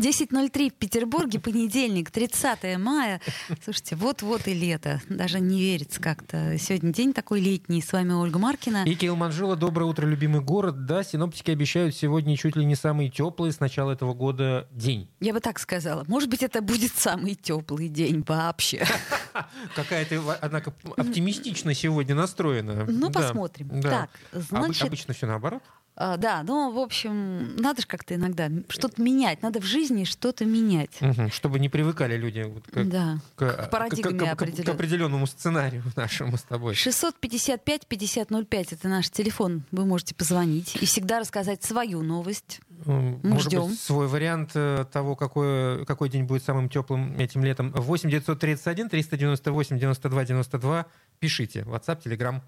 10.03 в Петербурге, понедельник, 30 мая. Слушайте, вот-вот и лето. Даже не верится как-то. Сегодня день такой летний. С вами Ольга Маркина. И Кирилл Манжула. Доброе утро, любимый город. Да, синоптики обещают сегодня чуть ли не самый теплый с начала этого года день. Я бы так сказала. Может быть, это будет самый теплый день вообще. Какая ты, однако, оптимистично сегодня настроена. Ну, посмотрим. Так, значит... Обычно все наоборот. А, да, ну, в общем, надо же как-то иногда что-то менять. Надо в жизни что-то менять. Угу, чтобы не привыкали люди вот к, да, к, к парадигме к, к, к, к определенному сценарию нашему с тобой. 655-5005 — это наш телефон. Вы можете позвонить и всегда рассказать свою новость. Мы Может ждем. Быть, свой вариант э, того, какой, какой день будет самым теплым этим летом. 8 931 398 92 92. Пишите. WhatsApp, Telegram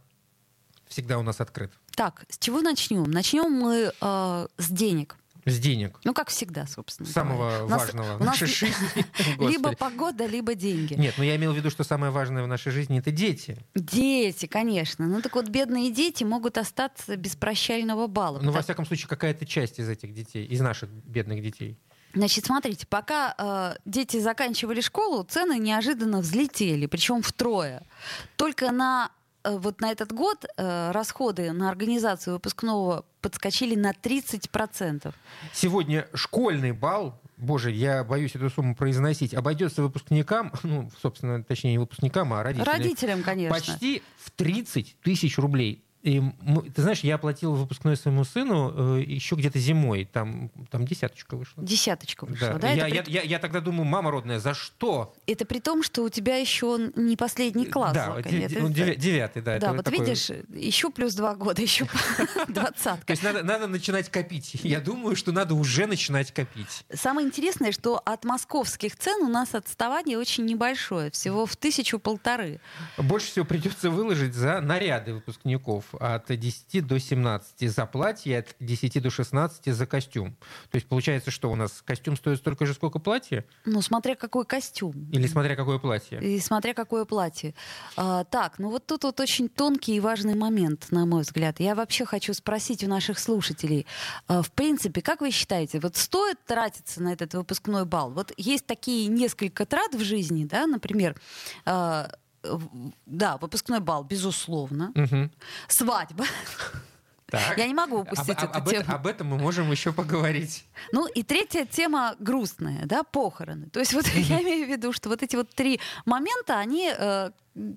всегда у нас открыт. Так, с чего начнем? Начнем мы э, с денег. С денег. Ну, как всегда, собственно. Самого говоря. важного в нашей жизни. Либо погода, либо деньги. Нет, ну я имел в виду, что самое важное в нашей жизни это дети. Дети, конечно. Ну так вот, бедные дети могут остаться без прощального балла. Ну, во всяком случае, какая-то часть из этих детей, из наших бедных детей. Значит, смотрите, пока э, дети заканчивали школу, цены неожиданно взлетели, причем втрое. Только на вот на этот год э, расходы на организацию выпускного подскочили на 30%. Сегодня школьный балл Боже, я боюсь эту сумму произносить. Обойдется выпускникам, ну, собственно, точнее, не выпускникам, а родителям. Родителям, конечно. Почти в 30 тысяч рублей. И, ты знаешь, я оплатил выпускной своему сыну э, еще где-то зимой. Там, там десяточка вышла. Десяточка вышла, да? да? Я, я, при... я, я тогда думаю, мама родная, за что? Это при том, что у тебя еще не последний класс. Да, ну, девятый, да. Да, вот такой... видишь, еще плюс два года, еще двадцатка. То есть надо, надо начинать копить. Я думаю, что надо уже начинать копить. Самое интересное, что от московских цен у нас отставание очень небольшое, всего в тысячу-полторы. Больше всего придется выложить за наряды выпускников от 10 до 17 за платье, от 10 до 16 за костюм. То есть получается, что у нас костюм стоит столько же, сколько платье? Ну, смотря какой костюм. Или смотря какое платье. И смотря какое платье. А, так, ну вот тут вот очень тонкий и важный момент, на мой взгляд. Я вообще хочу спросить у наших слушателей. А, в принципе, как вы считаете, вот стоит тратиться на этот выпускной бал? Вот есть такие несколько трат в жизни, да, например, а, да, выпускной бал, безусловно. Угу. Свадьба. Так. Я не могу упустить об, эту об, тему. Об этом мы можем еще поговорить. Ну и третья тема грустная, да, похороны. То есть вот я имею в виду, что вот эти вот три момента, они э,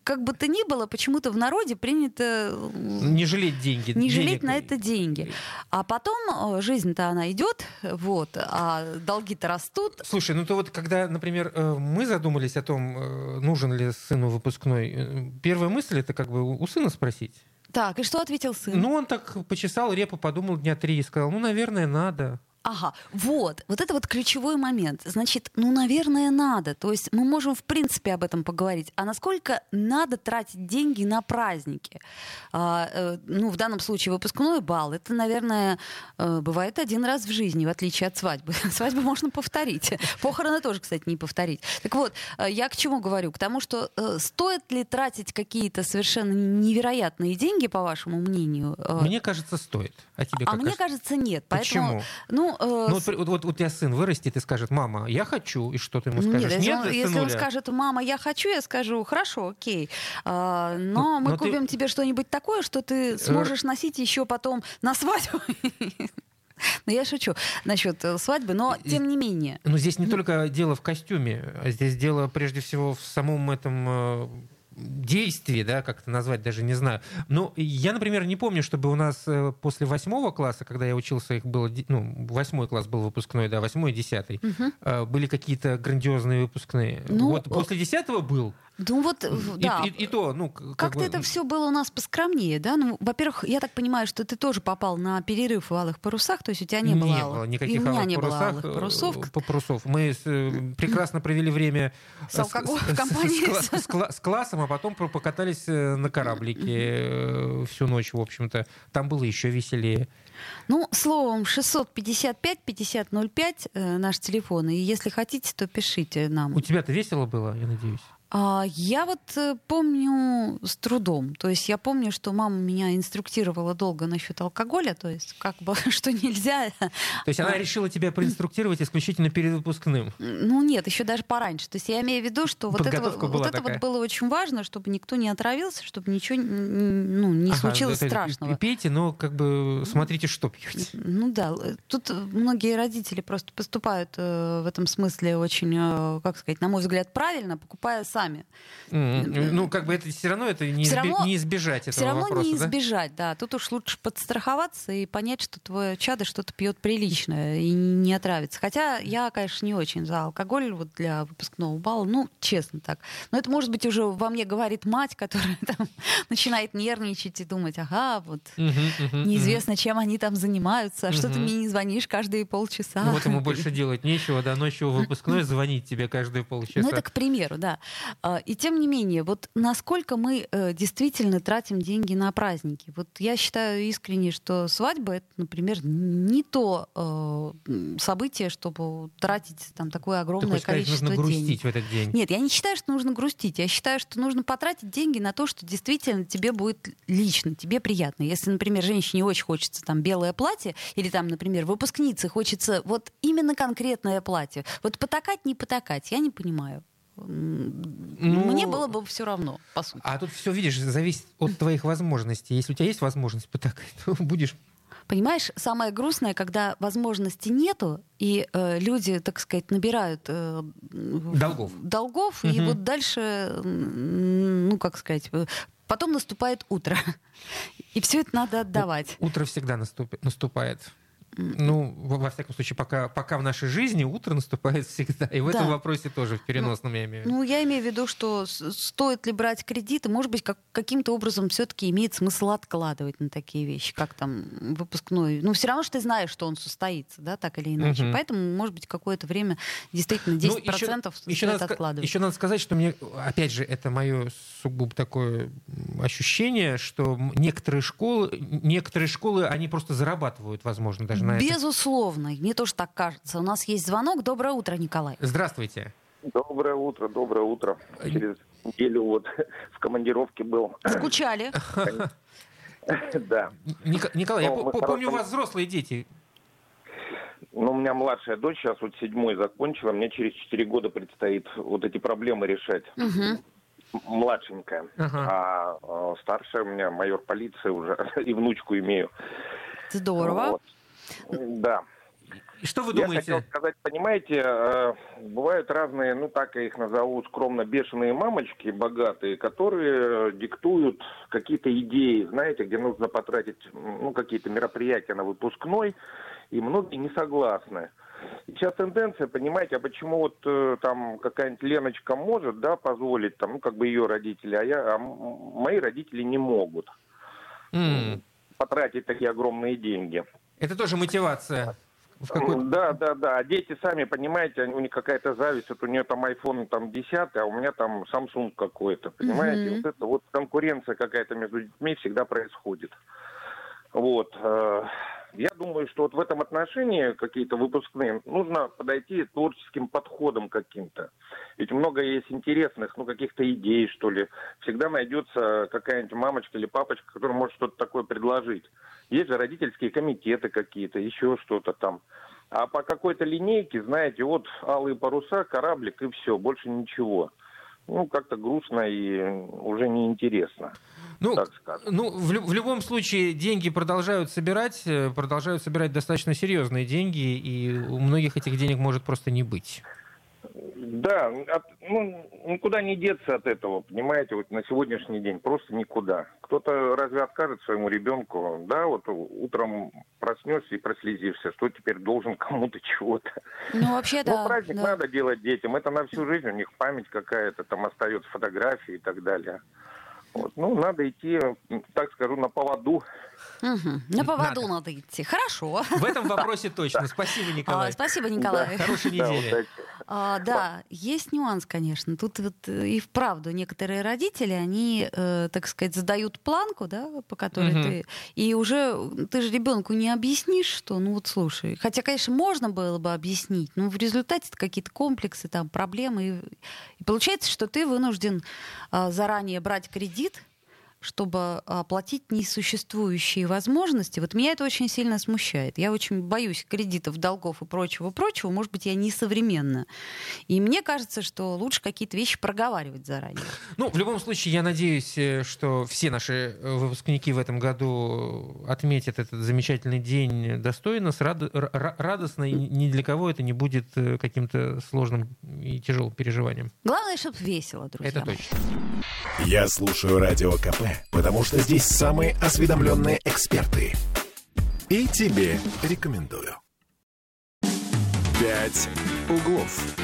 как бы то ни было, почему-то в народе принято... Не жалеть деньги. Не жалеть на это деньги. А потом э, жизнь-то она идет, вот, а долги-то растут. Слушай, ну то вот когда, например, э, мы задумались о том, нужен ли сыну выпускной, первая мысль это как бы у сына спросить. Так, и что ответил сын? Ну, он так почесал репу, подумал дня три и сказал, ну, наверное, надо. Ага, вот, вот это вот ключевой момент. Значит, ну, наверное, надо. То есть мы можем, в принципе, об этом поговорить. А насколько надо тратить деньги на праздники? А, э, ну, в данном случае выпускной бал. Это, наверное, э, бывает один раз в жизни, в отличие от свадьбы. Свадьбу можно повторить. Похороны тоже, кстати, не повторить. Так вот, э, я к чему говорю? К тому, что стоит ли тратить какие-то совершенно невероятные деньги, по вашему мнению? Мне кажется, стоит. А тебе а мне кажется, нет. Почему? Поэтому, ну, э, ну, вот, вот, вот у тебя сын вырастет и скажет, мама, я хочу, и что ты ему скажешь? Нет, если, Нет, он, если он скажет, мама, я хочу, я скажу, хорошо, окей, а, но ну, мы но купим ты... тебе что-нибудь такое, что ты э, сможешь носить еще потом на свадьбу. Ну, я шучу насчет э, свадьбы, но тем не менее. Но здесь не только дело в костюме, а здесь дело прежде всего в самом этом э, действий, да, как это назвать, даже не знаю. Но я, например, не помню, чтобы у нас э, после восьмого класса, когда я учился, их было, ну, восьмой класс был выпускной, да, восьмой и десятый, угу. были какие-то грандиозные выпускные. Ну, вот после десятого был. Ну вот, да. И, и, и то, ну, как Как-то бы... это все было у нас поскромнее, да? Ну, во-первых, я так понимаю, что ты тоже попал на перерыв в алых парусах, то есть у тебя не, не было... Было никаких и у меня алых не парусах, было алых парусов. По парусов. Мы с, э, прекрасно провели время с, с, с, с, с, с классом, а потом покатались э, на кораблике всю ночь, в общем-то. Там было еще веселее. Ну, словом, 655-5005 э, наш телефон. И если хотите, то пишите нам. У тебя-то весело было, я надеюсь? А, я вот э, помню с трудом. То есть я помню, что мама меня инструктировала долго насчет алкоголя, то есть как бы, что нельзя. То есть она решила тебя проинструктировать исключительно перед выпускным? Ну нет, еще даже пораньше. То есть я имею в виду, что вот это, вот это вот было очень важно, чтобы никто не отравился, чтобы ничего ну, не ага, случилось это, страшного. Пейте, но как бы смотрите, что пьете. Ну да, тут многие родители просто поступают э, в этом смысле очень, э, как сказать, на мой взгляд, правильно, покупая сами. Mm-hmm. Ну, как бы это все равно это не, изби- равно, не избежать этого Все равно вопроса, не избежать, да? да. Тут уж лучше подстраховаться и понять, что твое чадо что-то пьет приличное и не отравится. Хотя я, конечно, не очень за алкоголь вот для выпускного балла, ну, честно так. Но это, может быть, уже во мне говорит мать, которая там начинает нервничать и думать, ага, вот uh-huh, uh-huh, неизвестно, uh-huh. чем они там занимаются, а что ты мне не звонишь каждые полчаса. Ну, вот ему больше делать нечего, да, ночью выпускной звонить тебе каждые полчаса. Ну, это к примеру, да. А, и тем не менее, вот насколько мы э, действительно тратим деньги на праздники? Вот я считаю искренне, что свадьба это, например, не то э, событие, чтобы тратить там такое огромное Ты количество сказать, нужно денег. грустить в этот день? Нет, я не считаю, что нужно грустить. Я считаю, что нужно потратить деньги на то, что действительно тебе будет лично, тебе приятно. Если, например, женщине очень хочется там белое платье, или там, например, выпускнице хочется вот именно конкретное платье, вот потакать, не потакать, я не понимаю. Ну, Мне было бы все равно, по сути. А тут все, видишь, зависит от твоих возможностей. Если у тебя есть возможность потакать, то будешь Понимаешь, самое грустное, когда возможности нету, и э, люди, так сказать, набирают э, долгов, долгов угу. и вот дальше, ну, как сказать, э, потом наступает утро. И все это надо отдавать. Утро всегда наступает. Ну, во всяком случае, пока, пока в нашей жизни утро наступает всегда. И в да. этом вопросе тоже в переносном ну, я имею в виду. Ну, я имею в виду, что стоит ли брать кредиты, может быть, как, каким-то образом все-таки имеет смысл откладывать на такие вещи, как там выпускной. Ну, все равно, что ты знаешь, что он состоится, да, так или иначе. Угу. Поэтому, может быть, какое-то время действительно 10% ну, еще, еще надо, откладывать. Еще надо сказать, что мне, опять же, это мое сугубо такое ощущение, что некоторые школы, некоторые школы, они просто зарабатывают, возможно, даже на Безусловно. Мне тоже так кажется. У нас есть звонок. Доброе утро, Николай. Здравствуйте. Доброе утро, доброе утро. Через неделю вот в командировке был. Скучали? Да. Николай, я ну, помню, у вас взрослые дети. Ну, у меня младшая дочь сейчас вот седьмой закончила, мне через четыре года предстоит вот эти проблемы решать. Младшенькая. А, а старшая у меня майор полиции уже, и внучку имею. Здорово. Да. И что вы думаете? Я хотел сказать, понимаете, э, бывают разные, ну так я их назову скромно, бешеные мамочки богатые, которые диктуют какие-то идеи, знаете, где нужно потратить ну, какие-то мероприятия на выпускной, и многие не согласны. И сейчас тенденция, понимаете, а почему вот э, там какая-нибудь Леночка может, да, позволить, там, ну, как бы ее родители, а я, а мои родители не могут mm. потратить такие огромные деньги. Это тоже мотивация. Да, да, да. А дети сами, понимаете, у них какая-то зависть. Вот у нее там iPhone там 10, а у меня там Samsung какой-то. Понимаете? Mm-hmm. Вот это вот конкуренция какая-то между детьми всегда происходит. Вот. Я думаю, что вот в этом отношении какие-то выпускные нужно подойти творческим подходом каким-то. Ведь много есть интересных, ну, каких-то идей, что ли. Всегда найдется какая-нибудь мамочка или папочка, которая может что-то такое предложить. Есть же родительские комитеты какие-то, еще что-то там. А по какой-то линейке, знаете, вот алые паруса, кораблик и все, больше ничего. Ну, как-то грустно и уже неинтересно. Ну, так ну в, в любом случае деньги продолжают собирать, э, продолжают собирать достаточно серьезные деньги, и у многих этих денег может просто не быть. Да, от, ну, никуда не деться от этого, понимаете, вот на сегодняшний день просто никуда. Кто-то разве откажет своему ребенку, да, вот утром проснешься и прослезишься, что теперь должен кому-то чего-то. Ну, вообще, да. Ну, праздник да. надо делать детям, это на всю жизнь, у них память какая-то, там остается фотографии и так далее. Вот. Ну, надо идти, так скажу, на поводу. Угу. На поводу надо. надо идти. Хорошо. В этом вопросе точно. Спасибо, Николай. А, спасибо, Николай. Да. Хорошей недели. А, да, есть нюанс, конечно. Тут вот э, и вправду некоторые родители, они, э, так сказать, задают планку, да, по которой угу. ты... И уже ты же ребенку не объяснишь, что, ну вот слушай. Хотя, конечно, можно было бы объяснить, но в результате какие-то комплексы, там, проблемы. И, и получается, что ты вынужден э, заранее брать кредит, чтобы оплатить несуществующие возможности. Вот меня это очень сильно смущает. Я очень боюсь кредитов, долгов и прочего-прочего. Может быть, я не современна. И мне кажется, что лучше какие-то вещи проговаривать заранее. Ну, в любом случае, я надеюсь, э, что все наши э, выпускники в этом году отметят этот замечательный день достойно, с рад... радостно, и ни для кого это не будет э, каким-то сложным и тяжелым переживанием. Главное, чтобы весело, друзья. Это точно. Я слушаю Радио КП, потому что здесь самые осведомленные эксперты. И тебе рекомендую. «Пять углов».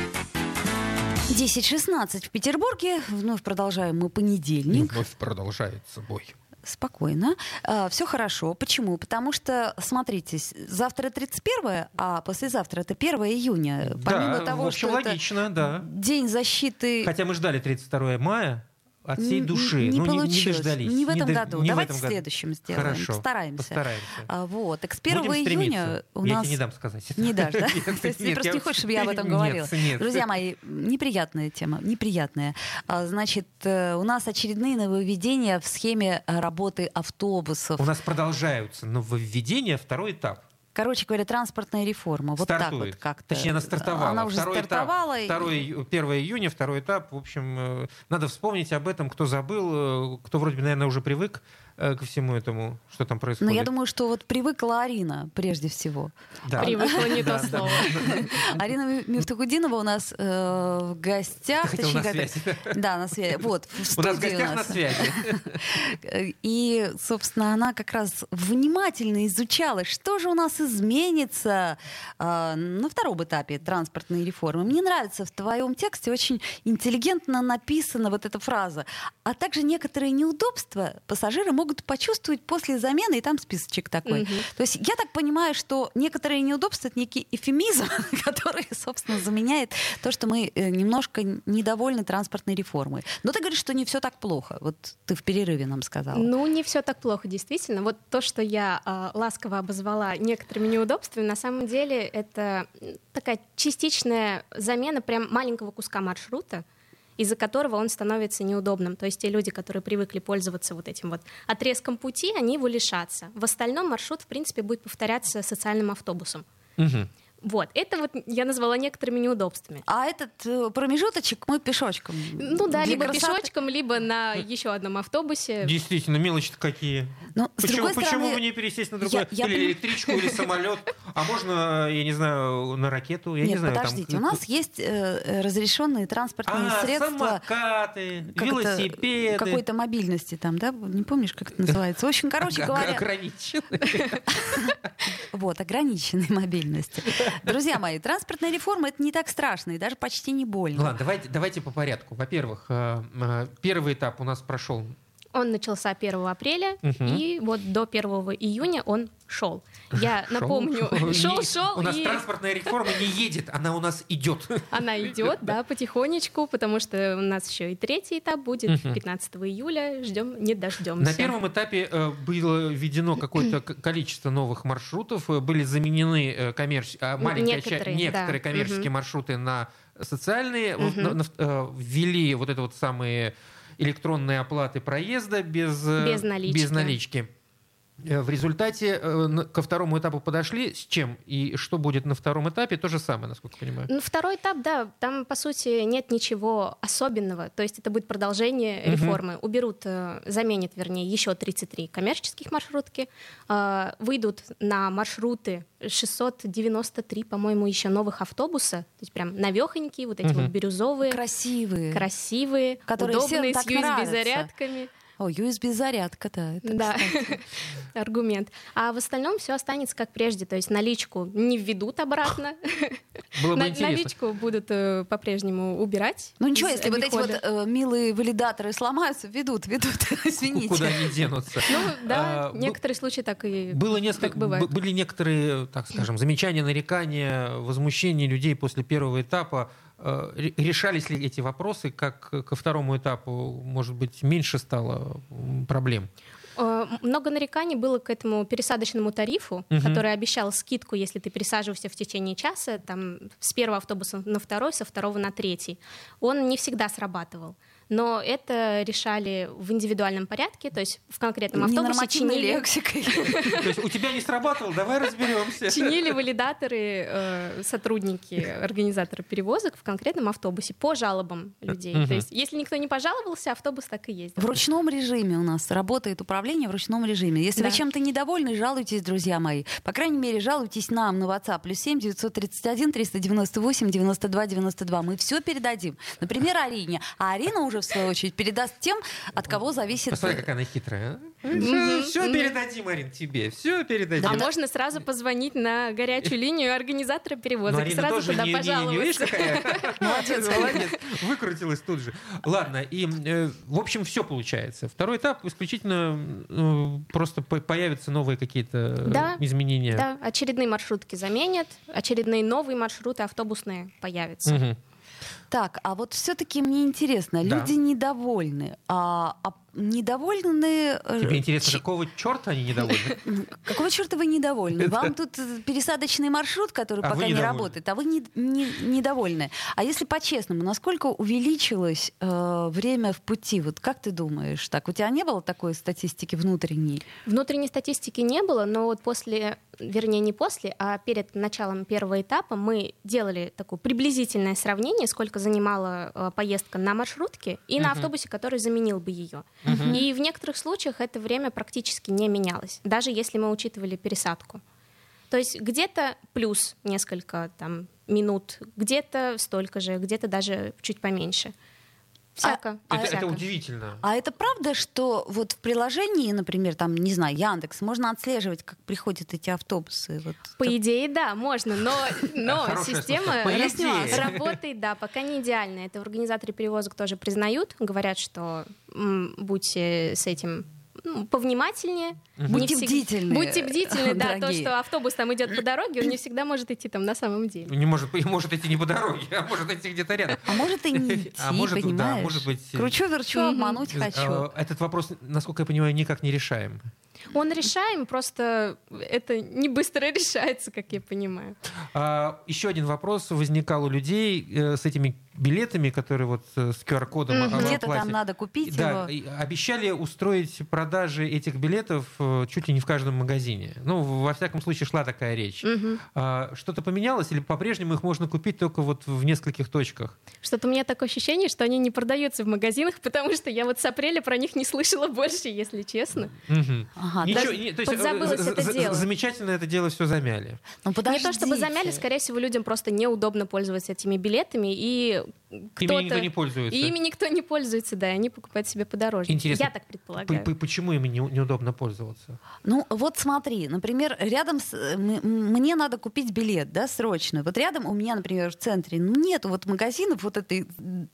10.16 в Петербурге. Вновь продолжаем мы понедельник. Вновь продолжается бой спокойно. А, Все хорошо. Почему? Потому что, смотрите, завтра 31, а послезавтра это 1 июня. Помимо да, того, в общем, что логично, это да. День защиты... Хотя мы ждали 32 мая, от всей души. Не, ну, получилось. Не, не дождались. Не в этом не году. Не Давайте в в следующем сделаем. Хорошо. Постараемся. Постараемся. А, вот. Так с 1 Будем июня у я нас... тебе не дам сказать. Не дашь, да? нет, То есть ты просто я... не хочешь, чтобы я об этом говорила? Друзья мои, неприятная тема. Неприятная. А, значит, э, у нас очередные нововведения в схеме работы автобусов. У нас продолжаются нововведения, второй этап. Короче говоря, транспортная реформа. Вот Стартует. так вот как-то. Точнее, она стартовала. Она уже второй стартовала. Этап, второй, 1 июня, второй этап. В общем, э, надо вспомнить об этом, кто забыл, э, кто вроде бы, наверное, уже привык ко всему этому, что там происходит? Но я думаю, что вот привыкла Арина прежде всего. Да. Привыкла не то слово. Арина Мифтахудинова у нас э, в гостях. На связи. Да, на связи. Вот, в У нас в гостях на связи. И, собственно, она как раз внимательно изучала, что же у нас изменится э, на втором этапе транспортной реформы. Мне нравится в твоем тексте очень интеллигентно написана вот эта фраза. А также некоторые неудобства пассажиры могут почувствовать после замены, и там списочек такой. Угу. То есть я так понимаю, что некоторые неудобства — это некий эфемизм, который, собственно, заменяет то, что мы э, немножко недовольны транспортной реформой. Но ты говоришь, что не все так плохо. Вот ты в перерыве нам сказала. Ну, не все так плохо, действительно. Вот то, что я э, ласково обозвала некоторыми неудобствами, на самом деле это такая частичная замена прям маленького куска маршрута, из-за которого он становится неудобным. То есть те люди, которые привыкли пользоваться вот этим вот отрезком пути, они его лишатся. В остальном маршрут, в принципе, будет повторяться социальным автобусом. Угу. Вот, это вот я назвала некоторыми неудобствами. А этот э, промежуточек мы пешочком. Ну да, либо красоты. пешочком, либо на еще одном автобусе. Действительно, мелочи-то какие. Но, почему, почему стороны, бы не пересесть на другой? Я, или я... электричку, или самолет? А можно, я не знаю, на ракету? Я Нет, не знаю, подождите, там... у нас есть э, разрешенные транспортные а, средства. самокаты, велосипеды. Какой-то мобильности там, да? Не помнишь, как это называется? В общем, короче говоря... Ограниченной. Вот, ограниченной мобильности. Друзья мои, транспортная реформа это не так страшно и даже почти не больно. Ладно, давайте, давайте по порядку. Во-первых, э, э, первый этап у нас прошел он начался 1 апреля, угу. и вот до 1 июня он шел. Я шел, напомню, шел, шел. У нас и... транспортная реформа не едет, она у нас идет. Она идет, да, потихонечку, потому что у нас еще и третий этап будет 15 июля. Ждем, не дождемся. На первом этапе э, было введено какое-то количество новых маршрутов, э, были заменены э, коммерч... а, маленькие некоторые, некоторые коммерческие маршруты на социальные, ввели вот это вот самые электронные оплаты проезда без, без налички. Без налички. Э, в результате э, ко второму этапу подошли. С чем? И что будет на втором этапе? То же самое, насколько я понимаю. Ну, второй этап, да, там, по сути, нет ничего особенного. То есть это будет продолжение угу. реформы. Уберут, э, заменят, вернее, еще 33 коммерческих маршрутки. Выйдут на маршруты 693, по-моему, еще новых автобуса. То есть прям навехонькие, вот эти угу. вот бирюзовые. Красивые. Красивые, которые удобные, всем с USB-зарядками. О, USB-зарядка, да. Аргумент. А в остальном все останется как прежде, то есть наличку не введут обратно. Было бы интересно. Наличку будут э, по-прежнему убирать. Ну ничего, если вот эти вот э, милые валидаторы сломаются, ведут, ведут, извините. Куда они денутся. Ну да, а, некоторые случаи так и было несколько, бывает. Были некоторые, так скажем, замечания, нарекания, возмущения людей после первого этапа решались ли эти вопросы, как ко второму этапу, может быть, меньше стало проблем? Э, много нареканий было к этому пересадочному тарифу, угу. который обещал скидку, если ты пересаживаешься в течение часа, там, с первого автобуса на второй, со второго на третий. Он не всегда срабатывал но это решали в индивидуальном порядке, то есть в конкретном автобусе чинили... лексикой. То есть у тебя не сработало, давай разберемся. Чинили валидаторы, э, сотрудники, организаторы перевозок в конкретном автобусе по жалобам людей. То есть если никто не пожаловался, автобус так и есть. В ручном режиме у нас работает управление в ручном режиме. Если вы чем-то недовольны, жалуйтесь, друзья мои. По крайней мере, жалуйтесь нам на WhatsApp. Плюс 7 931 398 92 92. Мы все передадим. Например, Арине. А Арина уже в свою очередь, передаст тем, от кого зависит... Посмотри, какая она хитрая. А? Все передадим, Марин, тебе. Все передадим. А можно сразу позвонить на горячую линию организатора перевозок. и сразу туда пожаловаться. Молодец, молодец. Выкрутилась тут же. Ладно, и, э, в общем, все получается. Второй этап исключительно э, просто появятся новые какие-то изменения. Да, очередные маршрутки заменят, очередные новые маршруты автобусные появятся. Так, а вот все-таки мне интересно, да. люди недовольны. А, а недовольны... Э, Тебе интересно, Ч... какого черта они недовольны? Какого черта вы недовольны? Вам тут пересадочный маршрут, который а пока не работает, а вы не, не, недовольны. А если по-честному, насколько увеличилось э, время в пути? Вот как ты думаешь? Так, у тебя не было такой статистики внутренней? Внутренней статистики не было, но вот после, вернее, не после, а перед началом первого этапа мы делали такое приблизительное сравнение, сколько занимала э, поездка на маршрутке и на автобусе, который заменил бы ее. Угу. И в некоторых случаях это время практически не менялось, даже если мы учитывали пересадку. То есть где-то плюс несколько там, минут, где-то столько же, где-то даже чуть поменьше. Всяко. А, это, всяко. это удивительно. А это правда, что вот в приложении, например, там, не знаю, Яндекс, можно отслеживать, как приходят эти автобусы? Вот. По идее, да, можно, но, но система работает, да, пока не идеально. Это организаторы перевозок тоже признают, говорят, что м, будьте с этим ну, повнимательнее. Будьте всег... бдительны. Будьте бдительны, да, то, что автобус там идет по дороге, он не всегда может идти там на самом деле. Не может, может идти не по дороге, а может идти где-то рядом. А может и не идти, а может, понимаешь? Да, может быть... Кручу-верчу, обмануть хочу. Э, этот вопрос, насколько я понимаю, никак не решаем. Он решаем, просто это не быстро решается, как я понимаю. А, еще один вопрос возникал у людей э, с этими билетами, которые вот э, с QR-кодом mm-hmm. Где-то там надо купить да, его. Обещали устроить продажи этих билетов э, чуть ли не в каждом магазине. Ну, во всяком случае, шла такая речь. Mm-hmm. А, что-то поменялось или по-прежнему их можно купить только вот в нескольких точках? Что-то у меня такое ощущение, что они не продаются в магазинах, потому что я вот с апреля про них не слышала больше, если честно. Mm-hmm. Ага, Ничего, не, то есть, подзабылось это дело. Замечательно это дело все замяли. Ну, не то чтобы замяли, скорее всего, людям просто неудобно пользоваться этими билетами, и кто-то... Ими никто не пользуется. Ими никто не пользуется, да, и они покупают себе подороже. Интересно, Я так предполагаю. Почему ими не, неудобно пользоваться? Ну, вот смотри, например, рядом с... Мне надо купить билет, да, срочно. Вот рядом у меня, например, в центре ну, нет вот магазинов вот этой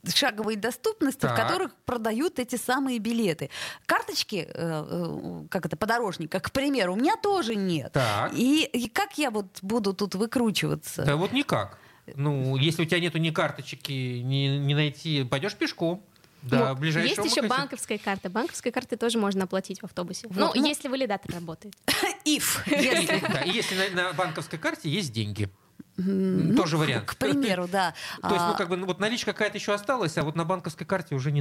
шаговой доступности, так. в которых продают эти самые билеты. Карточки, э, э, как это, подорожника, к примеру, у меня тоже нет. Так. И, и как я вот буду тут выкручиваться? Да вот никак. Ну, если у тебя нету ни карточки, ни, ни найти, пойдешь пешком. Да, вот. Есть еще банковская карта. Банковской карты тоже можно оплатить в автобусе. Вот. Ну, ну, если валидатор работает. If. Если, да, если на, на банковской карте есть деньги. Ну, Тоже вариант. К примеру, да. То есть, ну, а как бы, ну, вот наличка какая-то еще осталась, а вот на банковской карте уже не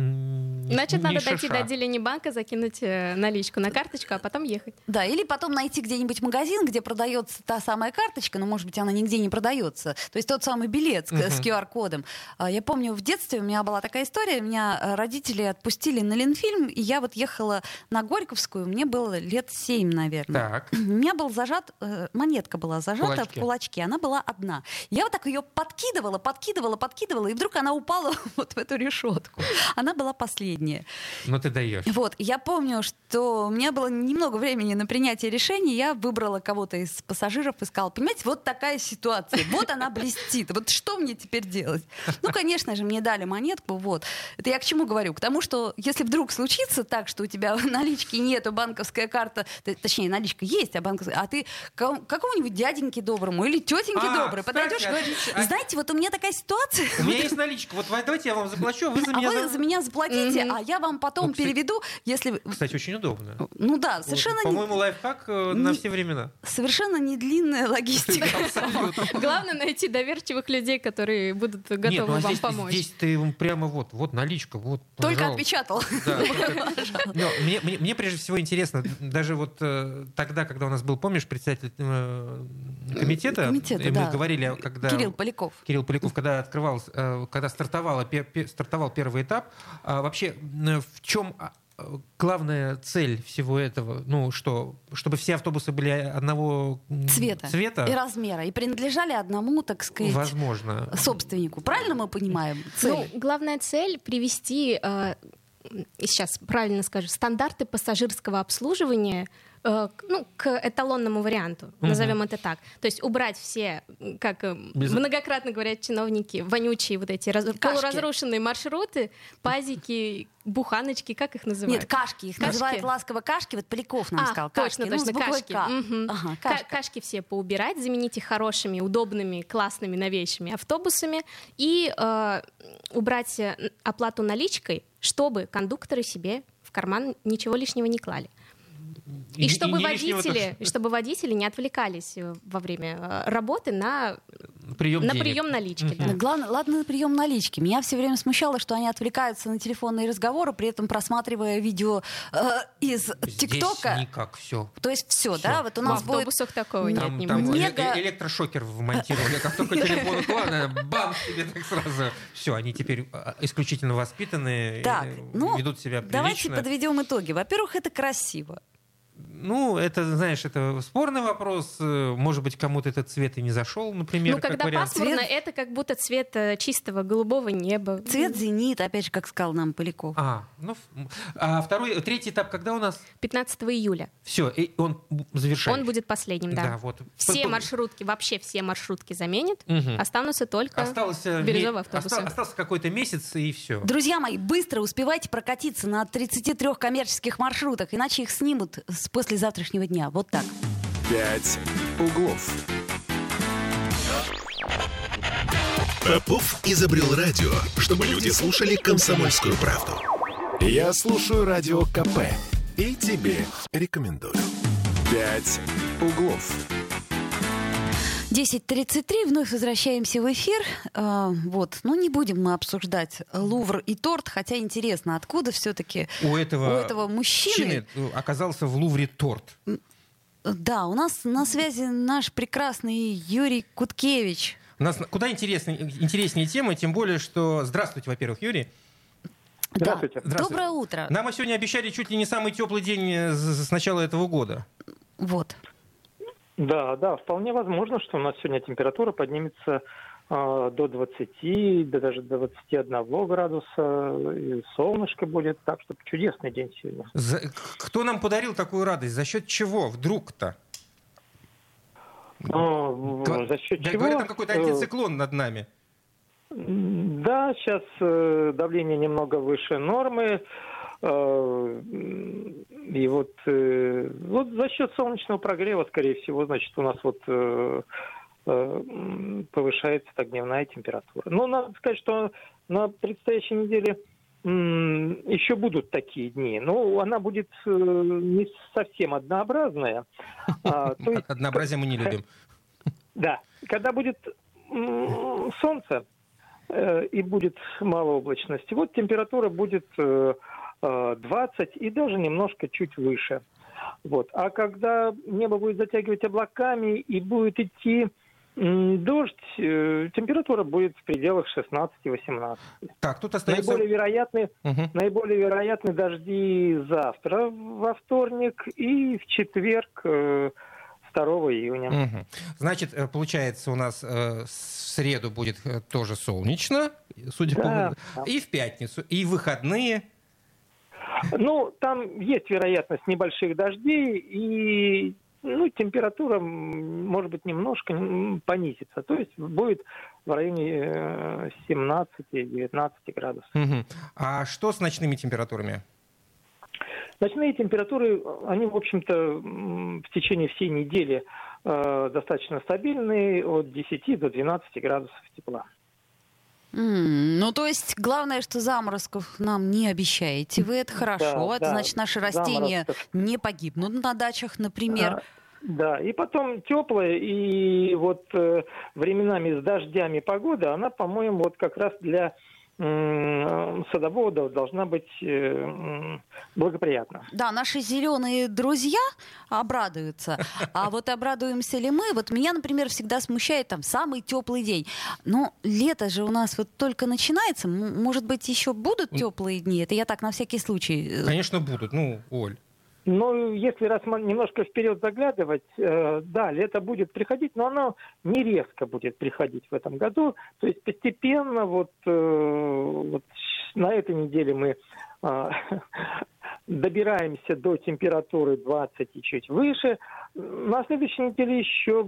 Значит, не надо шиша. дойти до отделения банка, закинуть э, наличку на карточку, а потом ехать. Да, или потом найти где-нибудь магазин, где продается та самая карточка, но, может быть, она нигде не продается. То есть тот самый билет с, Мгм. с QR-кодом. А, Я помню, в детстве у меня была такая история. Меня э, родители отпустили на Ленфильм, и я вот ехала на Горьковскую, мне было лет семь, наверное. Так. У меня был зажат, э, монетка была зажата Кулачки. в кулачке, она была одна. Я вот так ее подкидывала, подкидывала, подкидывала, и вдруг она упала вот в эту решетку. Она была последняя. Ну ты даешь. Вот, я помню, что у меня было немного времени на принятие решений, я выбрала кого-то из пассажиров и сказала, понимаете, вот такая ситуация, вот она блестит, вот что мне теперь делать? Ну, конечно же, мне дали монетку, вот. Это я к чему говорю? К тому, что если вдруг случится так, что у тебя налички нету, банковская карта, точнее, наличка есть, а банковская, а ты ка- какому-нибудь дяденьке доброму или тетеньке А, доброй кстати, подойдешь и говоришь, отлично. знаете, вот у меня такая ситуация, У меня есть наличка. Вот давайте я вам заплачу, а вы за а меня... вы за- меня заплатите, а я вам потом Ну, переведу, если... Кстати, очень удобно. Ну да, совершенно По-моему, лайфхак э, на все времена. совершенно не длинная логистика. Главное найти доверчивых людей, которые будут готовы ну а вам помочь. здесь ты прямо вот, вот наличка, вот, Только отпечатал. Мне, прежде всего интересно, даже вот э, тогда, когда у нас был, помнишь, председатель э, комитета, Комитета, да. говорили, когда Кирилл Поляков. Кирилл Поляков, когда открывал, э, когда стартовала, стартовал первый этап, а вообще э, в чем а, главная цель всего этого? Ну что, чтобы все автобусы были одного Цвета. цвета? И размера. И принадлежали одному, так сказать, Возможно. собственнику. Правильно мы понимаем цель? Ну, главная цель привести, э, сейчас правильно скажу, стандарты пассажирского обслуживания ну, к эталонному варианту, Мгм. назовем это так. То есть убрать все, как э, Без- многократно говорят чиновники, вонючие вот эти раз- полуразрушенные маршруты, пазики, буханочки, как их называют? Нет, кашки. Их Кашки. называют ласково кашки. Вот Поляков нам А, сказал. точно, кашки. Ну, с точно, кашки. «К». Мгм. Ага, кашка. Кашки все поубирать, заменить их хорошими, удобными, классными, новейшими автобусами и э, убрать э, оплату наличкой, чтобы кондукторы себе в карман ничего лишнего не клали. И, чтобы не лишнего водители, и чтобы водители не отвлекались э, во время э, работы на, прием на денег. прием налички. да. Ну, Главное, ладно, на прием налички. Меня все время смущало, что они отвлекаются на телефонные разговоры, при этом просматривая видео э, из Здесь ТикТока. никак, все. То есть все, Всё. да? Вот у В нас будет автобусах такого нет, Там, не там Мега- э- электрошокер вмонтировали, как только телефон укладывали, бам, тебе так сразу. Все, они теперь а, исключительно воспитанные, Так, ну, ведут себя Давайте прилично. подведем итоги. Во-первых, это красиво. Ну, это, знаешь, это спорный вопрос. Э, Может быть, кому-то этот цвет и не зашел, например, Ну, как когда вариант. пасмурно, Цвет- это как будто цвет э, чистого голубого неба. Цвет зенит, опять же, как сказал нам Поляков. А, ну, а второй, третий этап, когда у нас? 15 июля. Все, и он завершает. Он будет последним, да. Да, вот. Все Потом- маршрутки, вообще все маршрутки заменят, Мгм. останутся только Остался, бирюзовые автобусы. оста- остался какой-то месяц, и все. Друзья мои, быстро успевайте прокатиться на 33 коммерческих маршрутах, иначе их снимут с послезавтрашнего дня. Вот так. «Пять углов». Попов изобрел радио, чтобы люди слушали комсомольскую правду. Я слушаю радио КП и тебе рекомендую. «Пять углов». 10.33, вновь возвращаемся в эфир. А, вот, ну не будем мы обсуждать Лувр и торт, хотя интересно, откуда все-таки У этого, у этого мужчины... мужчины оказался в Лувре торт. Да, у нас на связи наш прекрасный Юрий Куткевич. У нас куда интереснее, интереснее темы, тем более, что... Здравствуйте, во-первых, Юрий. Здравствуйте. Да. Здравствуйте. Доброе утро. Нам сегодня обещали чуть ли не самый теплый день э, с начала этого года. Вот. Да, да, вполне возможно, что у нас сегодня температура поднимется э, до 20, да даже до 21 градуса, и солнышко будет, так что чудесный день сегодня. За- Кто нам подарил такую радость? За счет чего вдруг-то? Ну, Га- за счет да, чего? Говорят, там какой-то Э, антициклон над нами. Да, сейчас э, давление немного выше нормы. Э, И вот, э, вот за счет солнечного прогрева, скорее всего, значит, у нас вот э, э, повышается так дневная температура. Но надо сказать, что на предстоящей неделе еще будут такие дни. Но она будет э, не совсем однообразная. А, Однообразие мы не любим. да, когда будет солнце э, и будет мало облачности, вот температура будет 20 и даже немножко чуть выше. Вот. А когда небо будет затягивать облаками и будет идти Дождь, э, температура будет в пределах 16-18. Так, тут остается... Наиболее вероятны, угу. наиболее вероятны дожди завтра, во вторник, и в четверг, 2 э, июня. Угу. Значит, э, получается, у нас в среду будет тоже солнечно, судя да, по... Да. И в пятницу, и в выходные... Ну, там есть вероятность небольших дождей, и ну, температура, может быть, немножко понизится. То есть будет в районе 17-19 э, градусов. Угу. А что с ночными температурами? Ночные температуры, они, в общем-то, в течение всей недели э, достаточно стабильные, от 10 до 12 градусов тепла. Mm, ну, то есть, главное, что заморозков нам не обещаете. Вы это хорошо. Да, это да, значит, наши растения заморозков. не погибнут на дачах, например. Да. Да, и потом теплая, и вот э, временами с дождями погода, она, по-моему, вот как раз для садоводов должна быть э, благоприятна. Да, наши зеленые друзья обрадуются. А вот обрадуемся ли мы? Вот меня, например, всегда смущает там самый теплый день. Но лето же у нас вот только начинается. Может быть, еще будут теплые дни? Это я так на всякий случай. Конечно, будут. Ну, Оль. Ну, если раз немножко вперед заглядывать, э, да, лето будет приходить, но оно не резко будет приходить в этом году. То есть постепенно вот, э, вот на этой неделе мы э, добираемся до температуры 20 и чуть выше. На следующей неделе еще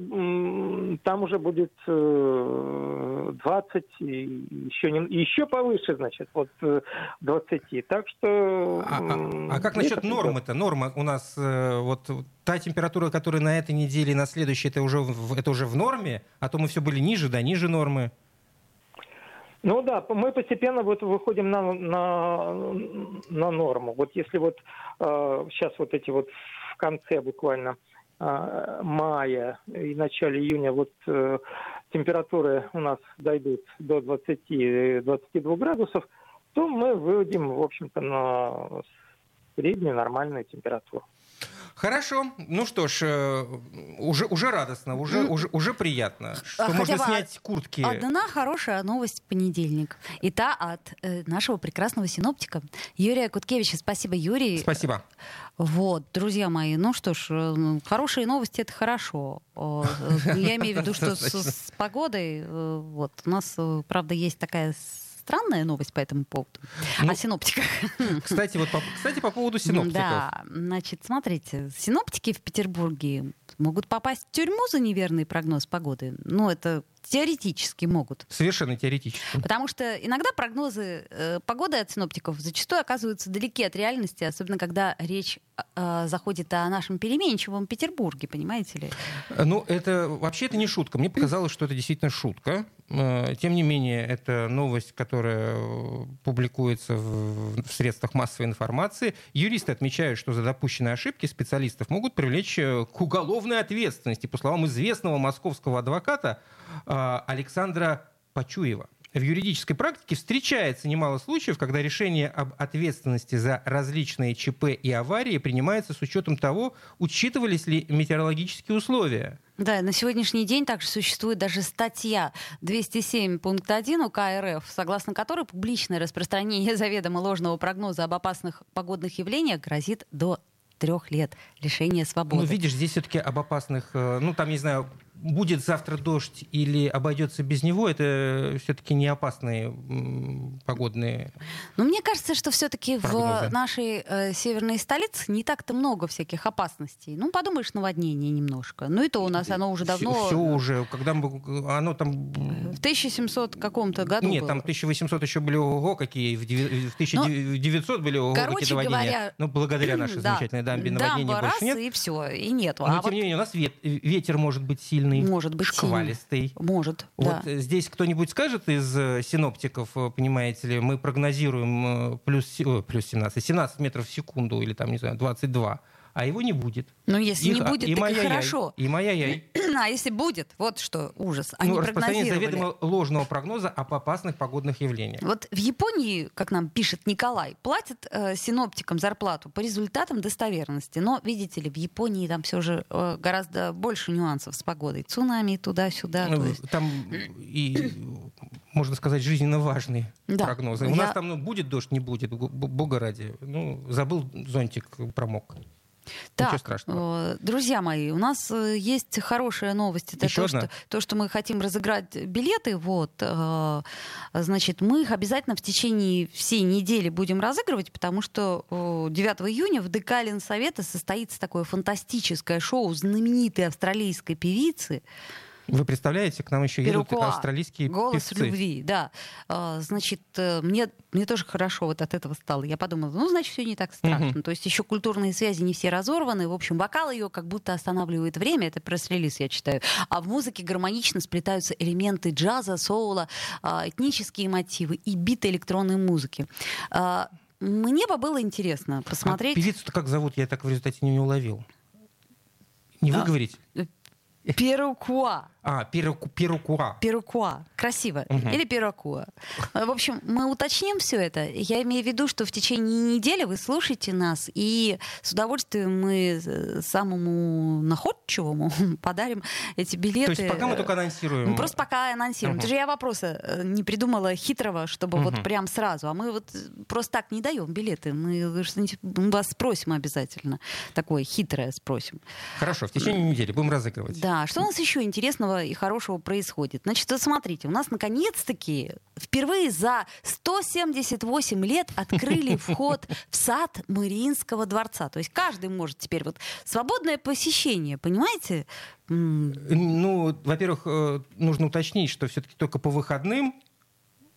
там уже будет 20 э, еще, не, еще повыше, значит, вот 20. Э, так что... А, а, а как насчет нормы-то? Норма у нас э, вот та температура, которая на этой неделе и на следующей, это уже, это уже в норме? А то мы все были ниже, да, ниже нормы. Ну да, мы постепенно вот выходим на, на, на норму. Вот если вот э, сейчас вот эти вот в конце буквально э, мая и начале июня вот э, температуры у нас дойдут до 20-22 градусов, то мы выйдем, в общем-то, на среднюю нормальную температуру. Хорошо. Ну что ж, э, уже, уже радостно, уже, уже, уже приятно, что Хотя можно снять куртки. Одна хорошая новость в понедельник. И та от э, нашего прекрасного синоптика Юрия Куткевича. Спасибо, Юрий. Спасибо. Вот, друзья мои, ну что ж, э, хорошие новости это хорошо. Э, я имею в виду, что с, с погодой, вот, у нас, правда, есть такая странная новость по этому поводу. Ну, о синоптиках. Кстати, вот по, кстати, по поводу синоптиков. Да, значит, смотрите, синоптики в Петербурге могут попасть в тюрьму за неверный прогноз погоды. Ну, это Теоретически могут. Совершенно теоретически. Потому что иногда прогнозы э, погоды от синоптиков зачастую оказываются далеки от реальности, особенно когда речь э, заходит о нашем переменчивом Петербурге, понимаете ли? Ну, это вообще это не шутка. Мне показалось, что это действительно шутка. Э, тем не менее, это новость, которая э, публикуется в, средствах массовой информации. Юристы отмечают, что за допущенные ошибки специалистов могут привлечь э, к уголовной ответственности. По словам известного московского адвоката, Александра Почуева. В юридической практике встречается немало случаев, когда решение об ответственности за различные ЧП и аварии принимается с учетом того, учитывались ли метеорологические условия. Да, на сегодняшний день также существует даже статья 207.1 УК РФ, согласно которой публичное распространение заведомо ложного прогноза об опасных погодных явлениях грозит до трех лет лишения свободы. Ну, видишь, здесь все-таки об опасных, э, ну, там, не знаю, будет завтра дождь или обойдется без него, это все-таки не опасные погодные. Ну, мне кажется, что все-таки в нашей э, северной столице не так-то много всяких опасностей. Ну, подумаешь, наводнение немножко. Ну, и то у нас оно уже давно... Все, все уже, когда мы, оно там... В 1700 каком-то году Нет, было. там 1800 еще были ого какие, в 1900 Но, были ого какие наводнения. Говоря, ну, благодаря нашей да, замечательной дамбе наводнения больше нет. и все, и нету. Но, а тем вот... не менее, у нас ветер может быть сильный сильный, может быть, шквалистый. Сильный. Может, Вот да. здесь кто-нибудь скажет из э, синоптиков, э, понимаете ли, мы прогнозируем э, плюс, плюс 17, 17 метров в секунду или там, не знаю, 22. А его не будет. Ну, если Их- не а, будет, и так и моя хорошо. И моя яй. А если будет, вот что ужас. Они Ну, распространение заведомо ложного прогноза об опасных погодных явлениях. Вот в Японии, как нам пишет Николай, платят э, синоптикам зарплату по результатам достоверности. Но, видите ли, в Японии там все же э, гораздо больше нюансов с погодой. Цунами туда-сюда. Ну, есть- Там и, можно сказать, жизненно важные Да. прогнозы. У Я- нас там ну, будет дождь, не будет, бога ради. Ну, забыл зонтик, промок. Ничего Так, страшного. э, друзья мои, у нас э, есть хорошая новость. Это Еще то, одна? что, то, что мы хотим разыграть билеты. Вот, э, значит, мы их обязательно в течение всей недели будем разыгрывать, потому что э, 9 июня в ДК Ленсовета состоится такое фантастическое шоу знаменитой австралийской певицы Вы представляете, к нам еще едут Перукуа. австралийские Голос певцы. любви, да. А, Значит, э, мне, мне тоже хорошо вот от этого стало. Я подумала, ну, значит, все не так страшно. Мгм. То есть еще культурные связи не все разорваны. В общем, вокал ее как будто останавливает время. Это пресс-релиз, я читаю. А в музыке гармонично сплетаются элементы джаза, соула, а, этнические мотивы и биты электронной музыки. А, Мне бы было интересно А посмотреть... певицу-то как зовут, я так в результате не уловил. Не А. выговорить. Перукуа. А, перуку, перукуа. Перукуа. Красиво. Мгм. Или перукуа. Э, В общем, мы уточним все это. Я имею в виду, что в течение недели вы слушаете нас, и с удовольствием мы э, самому находчивому подарим эти билеты. То есть пока мы только анонсируем. Ну, просто пока анонсируем. Мгм. Даже я вопроса э, не придумала хитрого, чтобы вот Мгм. прям сразу. А мы вот просто так не даем билеты. Мы мы вас спросим обязательно. Такое хитрое спросим. Хорошо, в течение недели будем разыгрывать. Да, что у нас еще интересного и хорошего происходит? Значит, вот смотрите, у нас наконец-таки впервые за 178 лет открыли вход в сад Мариинского дворца. То есть каждый может теперь вот свободное посещение, понимаете? Ну, во-первых, э, нужно уточнить, что все-таки только по выходным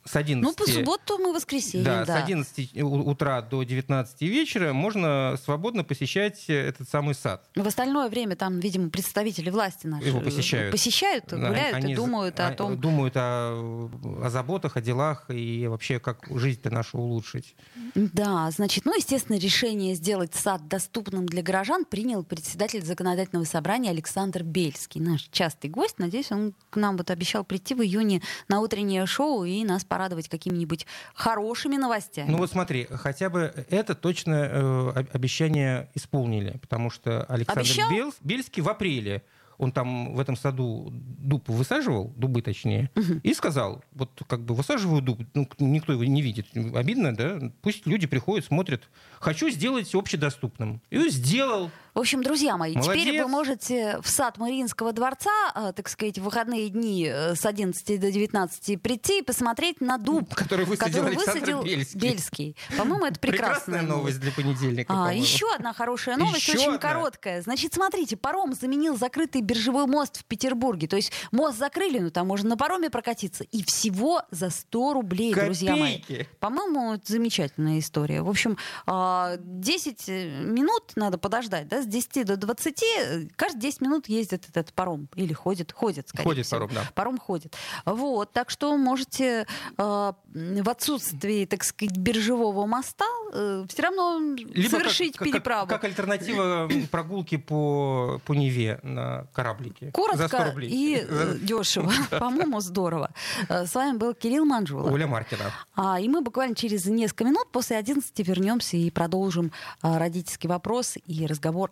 с 11... Ну, по субботу мы воскресенье, Да, да. с 11 у- утра до 19 вечера можно свободно посещать этот самый сад. В остальное время там, видимо, представители власти наши Его посещают. посещают, гуляют они и думают о а- том, Думают о, о заботах, о делах и вообще, как жизнь-то нашу улучшить. Да, значит, ну, естественно, решение сделать сад доступным для горожан принял председатель законодательного собрания Александр Бельский, наш частый гость. Надеюсь, он к нам вот обещал прийти в июне на утреннее шоу и нас порадовать какими-нибудь хорошими новостями. Ну вот смотри, хотя бы это точно э, об- обещание исполнили, потому что Александр? Бел- Бельский в апреле он там в этом саду дуб высаживал, дубы точнее, и сказал, вот как бы высаживаю дуб, ну, никто его не видит, обидно, да? Пусть люди приходят, смотрят. Хочу сделать общедоступным. И сделал. В общем, друзья мои, теперь Молодец. вы можете в сад Мариинского дворца, э, так сказать, в выходные дни э, с 11 до 19 прийти и посмотреть на дуб, Который высадил который высадил Бельский. Бельский. По-моему, это прекрасная, Прекрасная новость для понедельника. А, еще одна хорошая новость, Еще очень одна? короткая. Значит, смотрите, паром заменил закрытый биржевой мост в Петербурге. То есть мост закрыли, но там можно на пароме прокатиться. И всего за 100 рублей, друзья мои. Копейки. По-моему, это замечательная история. В общем, а, 10 минут надо подождать, да, с 10 до 20. э, Каждые 10 минут ездит этот паром. Или ходит, ходит, скорее Ходит всего. паром, да. Паром ходит. Вот, так что можете э, в отсутствии, так сказать, биржевого моста все равно Либо совершить как, как- переправу. Как, альтернатива прогулки по, по Неве на кораблике. за 100 Коротко рублей. и э, дешево. По-моему, здорово. Э, С вами был Кирилл Манжула. Оля Маркина. А, и мы буквально через несколько минут после 11 вернемся и продолжим а, родительский вопрос и разговор